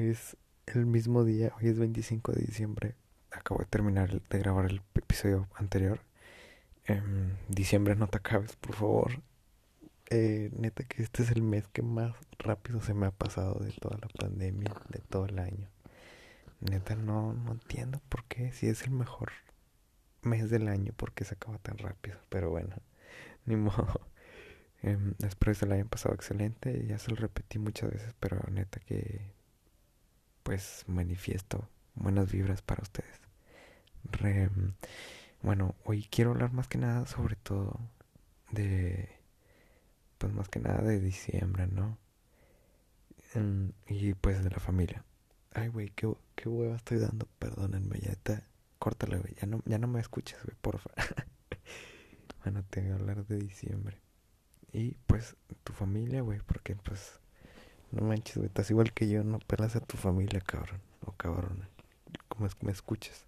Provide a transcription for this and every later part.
hoy es el mismo día, hoy es 25 de diciembre. Acabo de terminar de grabar el episodio anterior. Em, diciembre no te acabes, por favor. Eh, neta que este es el mes que más rápido se me ha pasado de toda la pandemia, de todo el año. Neta no, no entiendo por qué, si es el mejor mes del año, por qué se acaba tan rápido. Pero bueno, ni modo. Em, espero que se la hayan pasado excelente. Ya se lo repetí muchas veces, pero neta que pues manifiesto buenas vibras para ustedes. Bueno, hoy quiero hablar más que nada sobre todo de pues más que nada de diciembre, ¿no? Em, y pues de la familia. Ay, güey, qué, qué hueva estoy dando. Perdónenme, ya está. Córtale, güey. Ya no, ya no me escuches, güey, porfa. bueno, te voy a hablar de diciembre. Y pues tu familia, güey, porque pues no manches, güey, estás igual que yo, no pelas a tu familia, cabrón, o cabrón, como es que me escuches.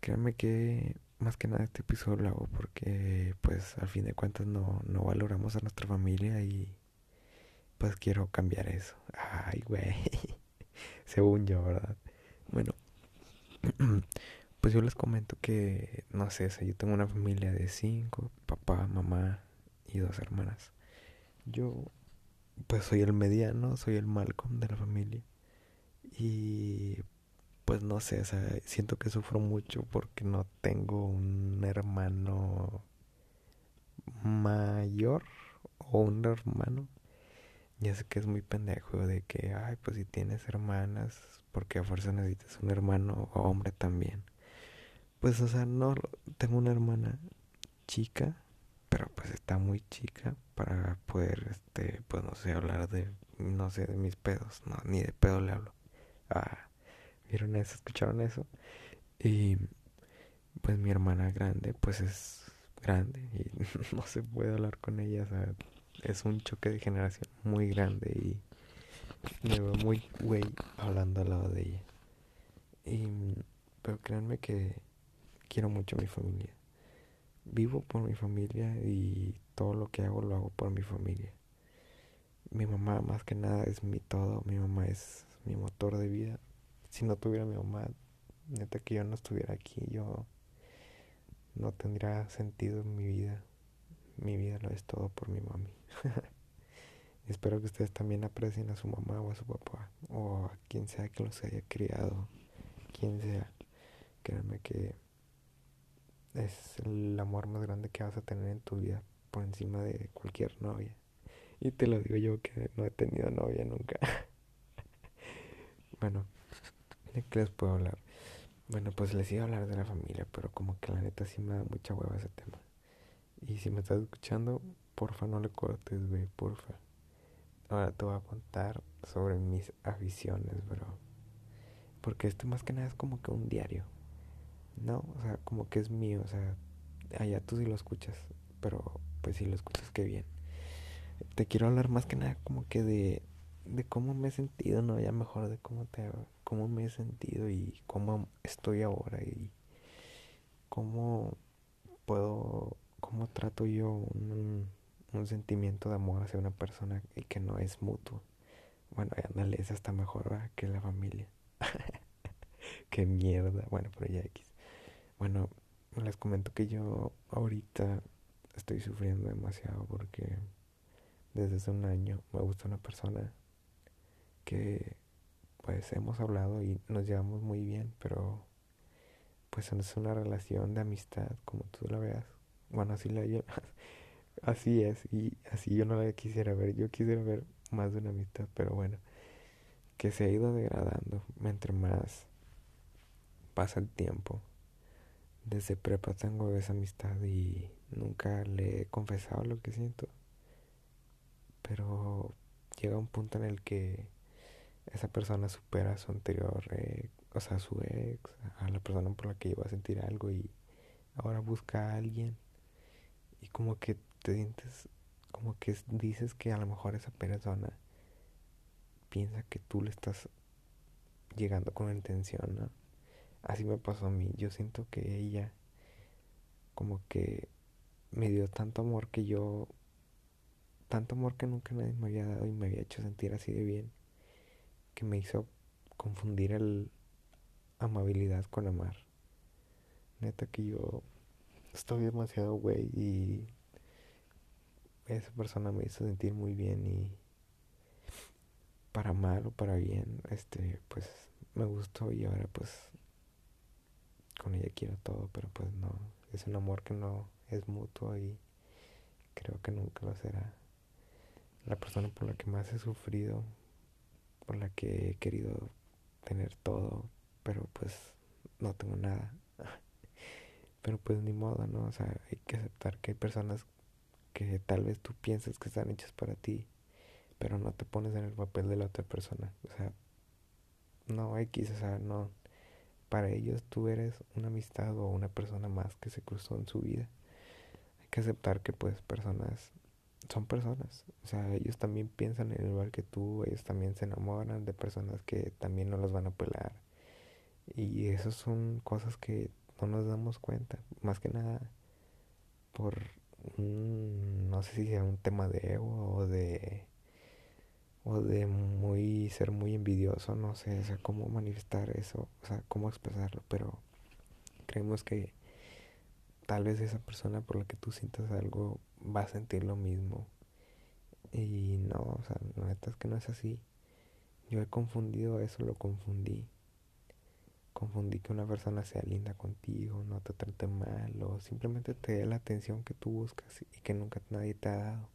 Créanme que más que nada este episodio lo hago porque pues al fin de cuentas no, no valoramos a nuestra familia y pues quiero cambiar eso. Ay, güey. Según yo, ¿verdad? Bueno, pues yo les comento que, no sé, yo tengo una familia de cinco, papá, mamá, y dos hermanas. Yo pues soy el mediano, soy el Malcolm de la familia. Y pues no sé, o sea, siento que sufro mucho porque no tengo un hermano mayor o un hermano. Ya sé que es muy pendejo de que, ay, pues si tienes hermanas, porque a fuerza necesitas un hermano o hombre también. Pues, o sea, no, tengo una hermana chica pero pues está muy chica para poder, este, pues no sé, hablar de, no sé, de mis pedos, no, ni de pedo le hablo. Ah, ¿vieron eso? ¿Escucharon eso? Y pues mi hermana grande, pues es grande y no se puede hablar con ella, o sea, es un choque de generación muy grande y me veo muy güey hablando al lado de ella. Y, pero créanme que quiero mucho a mi familia vivo por mi familia y todo lo que hago lo hago por mi familia. Mi mamá más que nada es mi todo, mi mamá es mi motor de vida. Si no tuviera mi mamá, neta que yo no estuviera aquí, yo no tendría sentido en mi vida. Mi vida lo es todo por mi mami. Espero que ustedes también aprecien a su mamá o a su papá o a quien sea que los haya criado, quien sea. Créanme que es el amor más grande que vas a tener en tu vida por encima de cualquier novia. Y te lo digo yo que no he tenido novia nunca. bueno, ¿de qué les puedo hablar? Bueno, pues les iba a hablar de la familia, pero como que la neta sí me da mucha hueva ese tema. Y si me estás escuchando, porfa no le cortes, güey, porfa. Ahora te voy a contar sobre mis aficiones, bro. Porque esto más que nada es como que un diario. No, o sea, como que es mío, o sea, allá tú sí lo escuchas, pero pues si lo escuchas, qué bien. Te quiero hablar más que nada como que de, de cómo me he sentido, no, ya mejor de cómo te cómo me he sentido y cómo estoy ahora y cómo puedo, cómo trato yo un, un sentimiento de amor hacia una persona y que no es mutuo. Bueno, ándale, es hasta mejor que la familia. Qué mierda. Bueno, pero ya X. Bueno, les comento que yo ahorita estoy sufriendo demasiado porque desde hace un año me gusta una persona que pues hemos hablado y nos llevamos muy bien, pero pues es una relación de amistad como tú la veas. Bueno, así la yo así es y así yo no la quisiera ver. Yo quisiera ver más de una amistad, pero bueno, que se ha ido degradando entre más pasa el tiempo desde prepa tengo esa amistad y nunca le he confesado lo que siento. Pero llega un punto en el que esa persona supera a su anterior, o sea, a su ex, a la persona por la que iba a sentir algo y ahora busca a alguien. Y como que te sientes, como que dices que a lo mejor esa persona piensa que tú le estás llegando con intención, ¿no? Así me pasó a mí. Yo siento que ella como que me dio tanto amor que yo, tanto amor que nunca nadie me había dado y me había hecho sentir así de bien. que me hizo confundir el amabilidad con amar. Neta que yo estoy demasiado güey y esa persona me hizo sentir muy bien y para mal o para bien, este, pues me gustó y ahora pues con ella quiero todo, pero pues no, es un amor que no es mutuo y creo que nunca lo será. La persona por la que más he sufrido, por la que he querido tener todo, pero pues no tengo nada. pero pues ni modo, ¿no? O sea, hay que aceptar que hay personas que tal vez tú piensas que están hechas para ti, pero no te pones en el papel de la otra persona. O sea, no, X, o sea, no. Para ellos tú eres una amistad o una persona más que se cruzó en su vida. Hay que aceptar que pues personas son personas. O sea, ellos también piensan en el igual que tú, ellos también se enamoran de personas que también no los van a pelar. Y esas son cosas que no nos damos cuenta. Más que nada por no sé si sea un tema de ego o de o de muy ser muy envidioso, no sé, o sea, cómo manifestar eso, o sea, cómo expresarlo, pero creemos que tal vez esa persona por la que tú sientas algo va a sentir lo mismo. Y no, o sea, la neta es que no es así. Yo he confundido eso, lo confundí. Confundí que una persona sea linda contigo, no te trate mal o simplemente te dé la atención que tú buscas y que nunca nadie te ha dado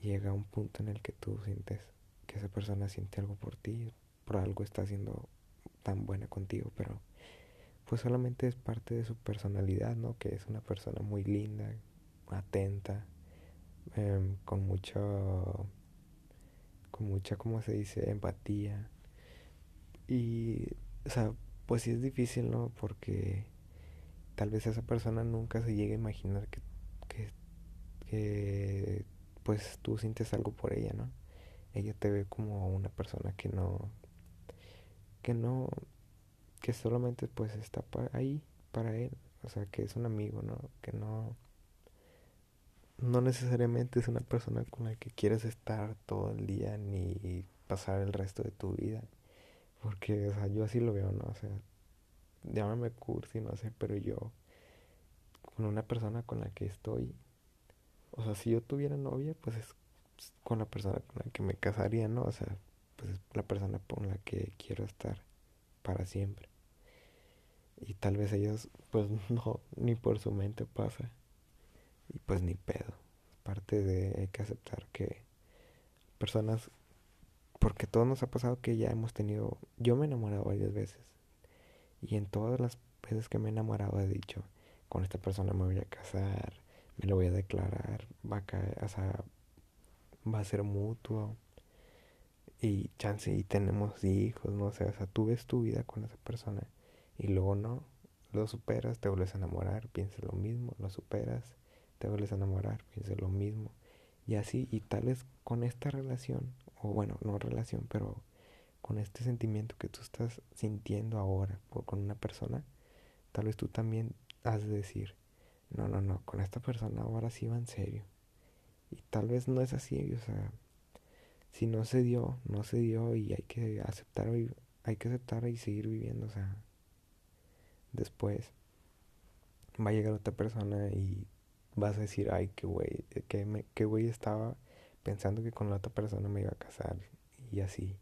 llega un punto en el que tú sientes que esa persona siente algo por ti, por algo está haciendo tan buena contigo, pero pues solamente es parte de su personalidad, ¿no? Que es una persona muy linda, atenta, em, con mucho, con mucha, ¿cómo se dice? Empatía. Y, o sea, pues sí es difícil, ¿no? Porque tal vez esa persona nunca se llegue a imaginar que, que pues tú sientes algo por ella, ¿no? Ella te ve como una persona que no, que no, que solamente pues está ahí para él, o sea, que es un amigo, ¿no? Que no, no necesariamente es una persona con la que quieres estar todo el día ni pasar el resto de tu vida. Porque, o sea, yo así lo veo, ¿no? O sea, llámame cursi, no sé, pero yo, con una persona con la que estoy, o sea, si yo tuviera novia, pues es con la persona con la que me casaría, ¿no? O sea, pues es la persona con la que quiero estar para siempre. Y tal vez ellos, pues no, ni por su mente pasa. Y pues ni pedo. Parte de, hay que aceptar que personas, porque todo nos ha pasado que ya hemos tenido, yo me he enamorado varias veces. Y en todas las veces que me he enamorado he dicho, con esta persona me voy a casar, me lo voy a declarar, va a caer, o sea, va a ser mutuo. Y chance y tenemos hijos, no sé, o sea, tú ves tu vida con esa persona y luego no, lo superas, te vuelves a enamorar, piensas lo mismo, lo superas, te vuelves a enamorar, piensas lo mismo. Y así, y tal vez con esta relación, o bueno, no relación, pero con este sentimiento que tú estás sintiendo ahora con una persona, tal vez tú también has de decir, no, no, no, con esta persona ahora sí va en serio. Y tal vez no es así, o sea, si no se dio, no se dio y hay que aceptar, hay que aceptar y seguir viviendo, o sea, después va a llegar otra persona y vas a decir, ay, qué güey, qué, qué güey estaba pensando que con la otra persona me iba a casar y así.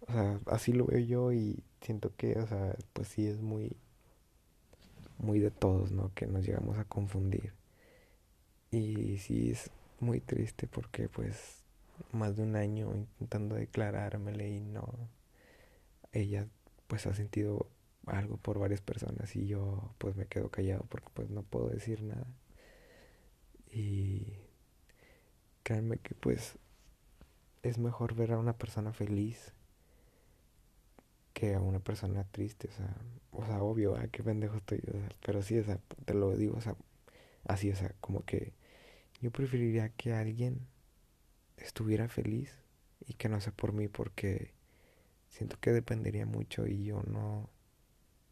O sea, así lo veo yo y siento que, o sea, pues sí es muy muy de todos, ¿no? Que nos llegamos a confundir. Y sí es muy triste porque pues más de un año intentando declarármele y no, ella pues ha sentido algo por varias personas y yo pues me quedo callado porque pues no puedo decir nada. Y créanme que pues es mejor ver a una persona feliz que a una persona triste, o sea, o sea, obvio, ah, qué pendejo estoy, pero sí, o sea, te lo digo, o sea, así, o sea, como que yo preferiría que alguien estuviera feliz y que no sea por mí porque siento que dependería mucho y yo no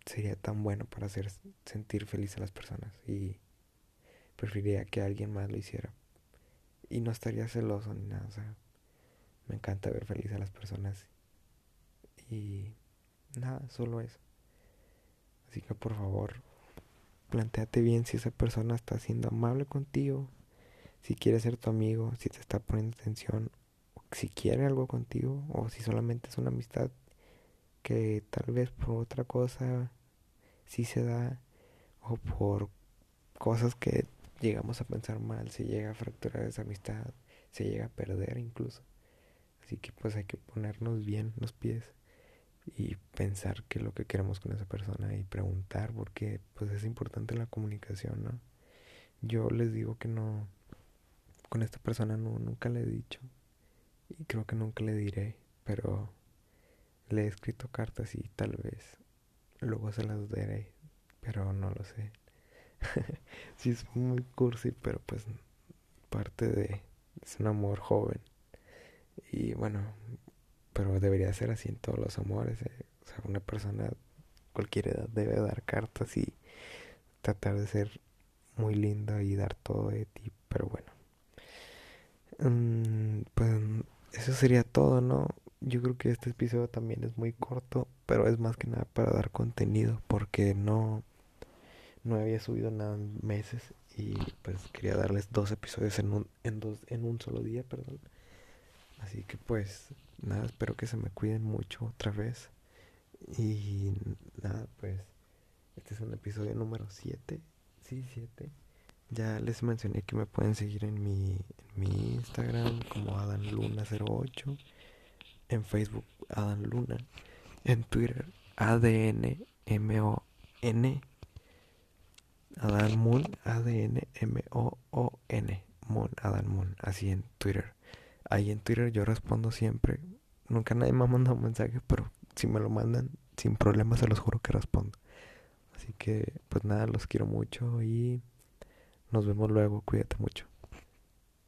sería tan bueno para hacer sentir feliz a las personas y preferiría que alguien más lo hiciera. Y no estaría celoso ni nada, o sea, me encanta ver feliz a las personas Y nada, solo eso. Así que por favor, planteate bien si esa persona está siendo amable contigo, si quiere ser tu amigo, si te está poniendo atención, si quiere algo contigo o si solamente es una amistad que tal vez por otra cosa sí se da o por cosas que llegamos a pensar mal, se llega a fracturar esa amistad, se llega a perder incluso. Así que pues hay que ponernos bien los pies y pensar qué es lo que queremos con esa persona y preguntar porque pues es importante la comunicación, ¿no? Yo les digo que no, con esta persona no, nunca le he dicho y creo que nunca le diré, pero le he escrito cartas y tal vez luego se las daré, pero no lo sé. sí es muy cursi, pero pues parte de es un amor joven. Y bueno, pero debería ser así en todos los amores. Eh. O sea, una persona cualquier edad debe dar cartas y tratar de ser muy linda y dar todo de ti. Pero bueno, mm, pues eso sería todo, ¿no? Yo creo que este episodio también es muy corto, pero es más que nada para dar contenido, porque no, no había subido nada en meses y pues quería darles dos episodios en un, en dos, en un solo día, perdón. Así que pues nada, espero que se me cuiden mucho otra vez. Y nada, pues este es un episodio número 7. Sí, 7. Ya les mencioné que me pueden seguir en mi, en mi Instagram como AdanLuna08. En Facebook Adan Luna. En Twitter ADNMON. Adan Moon. A-D-N-M-O-O-N. Moon. Adan Moon. Así en Twitter. Ahí en Twitter yo respondo siempre. Nunca nadie me ha mandado un mensaje, pero si me lo mandan, sin problemas, se los juro que respondo. Así que, pues nada, los quiero mucho y nos vemos luego. Cuídate mucho.